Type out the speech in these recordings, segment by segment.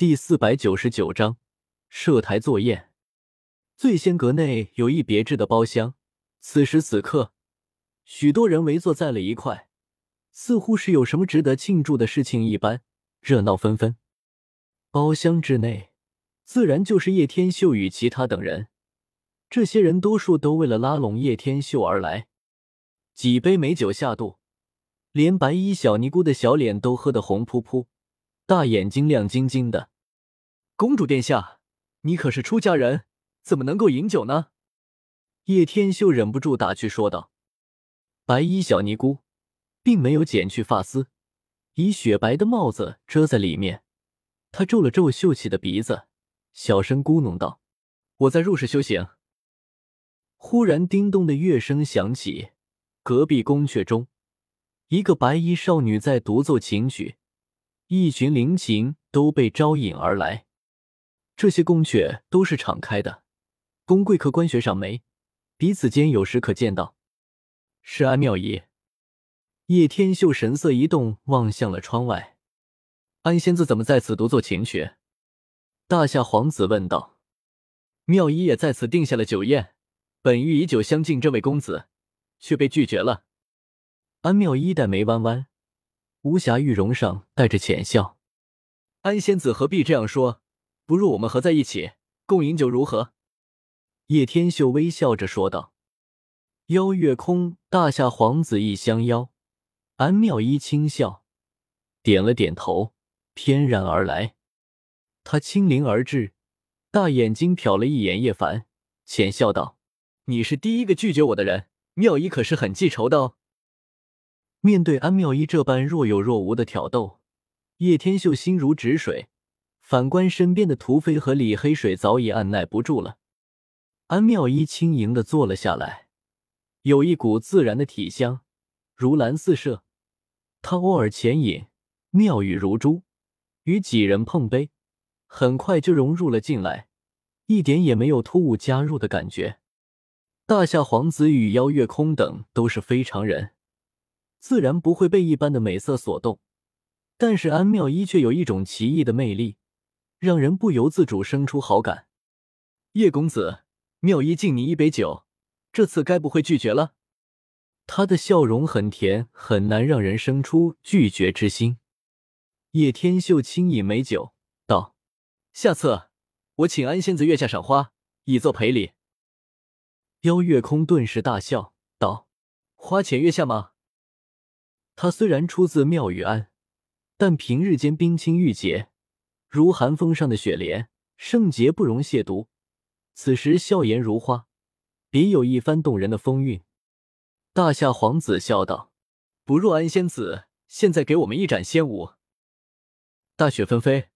第四百九十九章设台作宴。醉仙阁内有一别致的包厢，此时此刻，许多人围坐在了一块，似乎是有什么值得庆祝的事情一般，热闹纷纷。包厢之内，自然就是叶天秀与其他等人。这些人多数都为了拉拢叶天秀而来。几杯美酒下肚，连白衣小尼姑的小脸都喝得红扑扑。大眼睛亮晶晶的，公主殿下，你可是出家人，怎么能够饮酒呢？叶天秀忍不住打趣说道。白衣小尼姑并没有剪去发丝，以雪白的帽子遮在里面。她皱了皱秀气的鼻子，小声咕哝道：“我在入室修行。”忽然，叮咚的乐声响起，隔壁宫阙中，一个白衣少女在独奏琴曲。一群灵禽都被招引而来，这些宫阙都是敞开的，宫贵客官学赏梅，彼此间有时可见到。是安妙仪。叶天秀神色一动，望向了窗外。安仙子怎么在此独奏琴曲？大夏皇子问道。妙仪也在此定下了酒宴，本欲以酒相敬这位公子，却被拒绝了。安妙一黛眉弯弯。无暇玉容上带着浅笑，安仙子何必这样说？不如我们合在一起共饮酒如何？叶天秀微笑着说道。邀月空、大夏皇子一相邀，安妙一轻笑，点了点头，翩然而来。他轻灵而至，大眼睛瞟了一眼叶凡，浅笑道：“你是第一个拒绝我的人，妙一可是很记仇的哦。”面对安妙一这般若有若无的挑逗，叶天秀心如止水。反观身边的屠飞和李黑水，早已按耐不住了。安妙一轻盈的坐了下来，有一股自然的体香，如兰似麝。他偶尔浅饮，妙语如珠，与几人碰杯，很快就融入了进来，一点也没有突兀加入的感觉。大夏皇子与邀月空等都是非常人。自然不会被一般的美色所动，但是安妙一却有一种奇异的魅力，让人不由自主生出好感。叶公子，妙一敬你一杯酒，这次该不会拒绝了？他的笑容很甜，很难让人生出拒绝之心。叶天秀轻饮美酒，道：“下次我请安仙子月下赏花，以作赔礼。”邀月空顿时大笑，道：“花前月下吗？”他虽然出自妙玉庵，但平日间冰清玉洁，如寒风上的雪莲，圣洁不容亵渎。此时笑颜如花，别有一番动人的风韵。大夏皇子笑道：“不若安仙子现在给我们一展仙舞。大雪纷飞，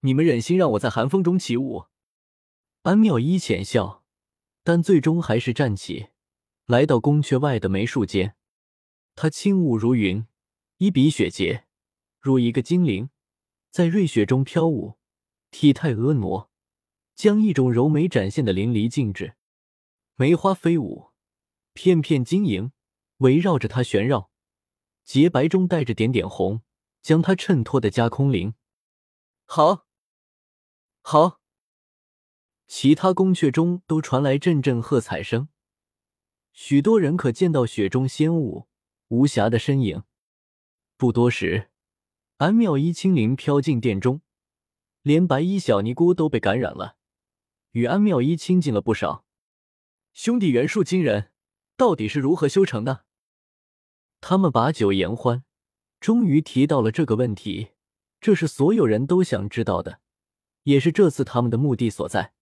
你们忍心让我在寒风中起舞？”安妙一浅笑，但最终还是站起，来到宫阙外的梅树间。她轻舞如云，一笔雪洁，如一个精灵，在瑞雪中飘舞，体态婀娜，将一种柔美展现的淋漓尽致。梅花飞舞，片片晶莹围绕着她旋绕，洁白中带着点点红，将她衬托的加空灵。好，好！其他宫阙中都传来阵阵喝彩声，许多人可见到雪中仙舞。无暇的身影。不多时，安妙一轻灵飘进殿中，连白衣小尼姑都被感染了，与安妙一亲近了不少。兄弟元术惊人，到底是如何修成的？他们把酒言欢，终于提到了这个问题。这是所有人都想知道的，也是这次他们的目的所在。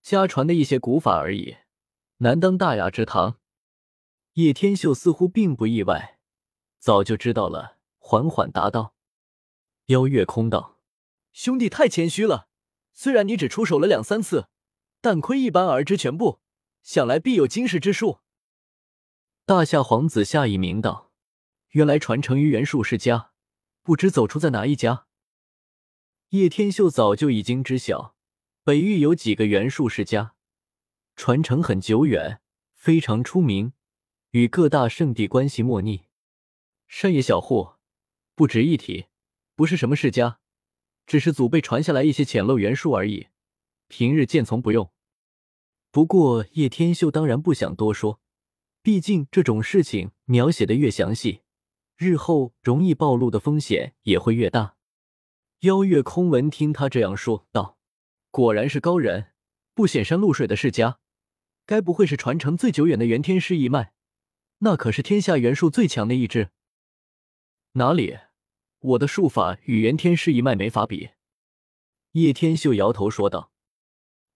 家传的一些古法而已，难当大雅之堂。叶天秀似乎并不意外，早就知道了，缓缓答道：“邀月空道，兄弟太谦虚了。虽然你只出手了两三次，但窥一斑而知全部，想来必有惊世之术。”大夏皇子夏以明道：“原来传承于袁术世家，不知走出在哪一家。”叶天秀早就已经知晓，北域有几个袁术世家，传承很久远，非常出名。与各大圣地关系莫逆，山野小户不值一提，不是什么世家，只是祖辈传下来一些浅陋元素而已，平日见从不用。不过叶天秀当然不想多说，毕竟这种事情描写的越详细，日后容易暴露的风险也会越大。邀月空闻听他这样说道：“果然是高人，不显山露水的世家，该不会是传承最久远的元天师一脉？那可是天下元术最强的一支。哪里？我的术法与元天师一脉没法比。”叶天秀摇头说道：“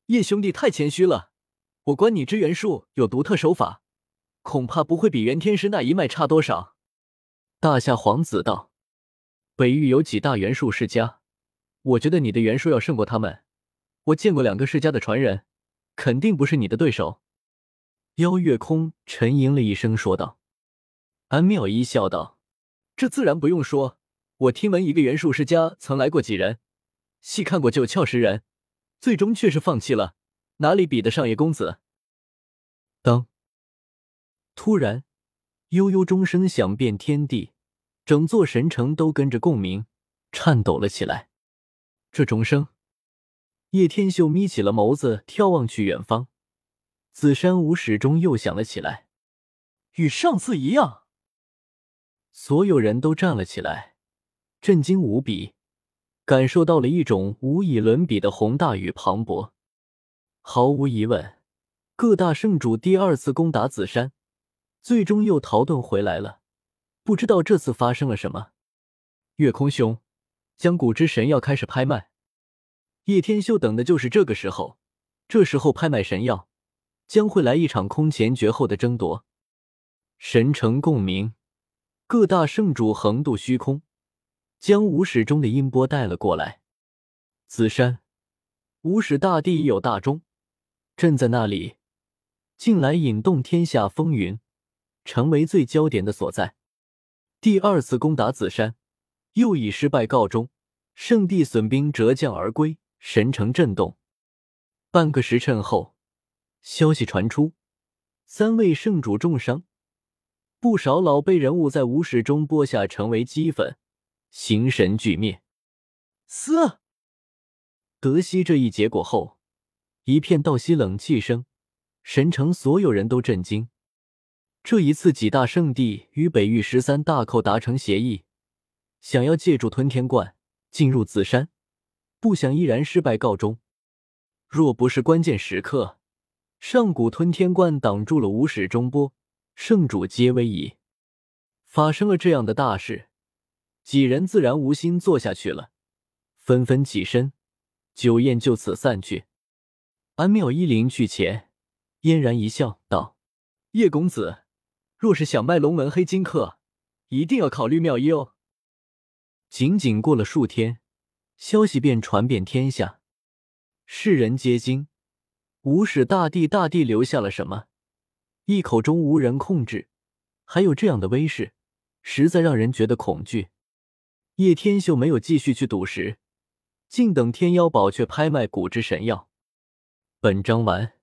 叶兄弟太谦虚了。”我观你之元术有独特手法，恐怕不会比元天师那一脉差多少。大夏皇子道：“北域有几大元术世家，我觉得你的元术要胜过他们。我见过两个世家的传人，肯定不是你的对手。”邀月空沉吟了一声说道。安妙一笑道：“这自然不用说，我听闻一个元术世家曾来过几人，细看过九窍十人，最终却是放弃了。”哪里比得上叶公子？当，突然，悠悠钟声响遍天地，整座神城都跟着共鸣，颤抖了起来。这钟声，叶天秀眯起了眸子，眺望去远方，紫山无始终又响了起来，与上次一样。所有人都站了起来，震惊无比，感受到了一种无以伦比的宏大与磅礴。毫无疑问，各大圣主第二次攻打紫山，最终又逃遁回来了。不知道这次发生了什么。月空兄，将古之神药开始拍卖。叶天秀等的就是这个时候。这时候拍卖神药，将会来一场空前绝后的争夺。神城共鸣，各大圣主横渡虚空，将无始中的音波带了过来。紫山，无始大帝有大钟。朕在那里，近来引动天下风云，成为最焦点的所在。第二次攻打紫山，又以失败告终，圣地损兵折将而归，神城震动。半个时辰后，消息传出，三位圣主重伤，不少老辈人物在无始中播下成为齑粉，形神俱灭。嘶！得悉这一结果后。一片倒吸冷气声，神城所有人都震惊。这一次，几大圣地与北域十三大寇达成协议，想要借助吞天冠进入紫山，不想依然失败告终。若不是关键时刻，上古吞天冠挡住了无始中波，圣主皆危矣。发生了这样的大事，几人自然无心做下去了，纷纷起身，酒宴就此散去。安妙依临去前，嫣然一笑，道：“叶公子，若是想卖龙门黑金客，一定要考虑妙一哦。”仅仅过了数天，消息便传遍天下，世人皆惊。无始大帝大帝留下了什么？一口中无人控制，还有这样的威势，实在让人觉得恐惧。叶天秀没有继续去赌石，静等天妖宝阙拍卖古之神药。本章完。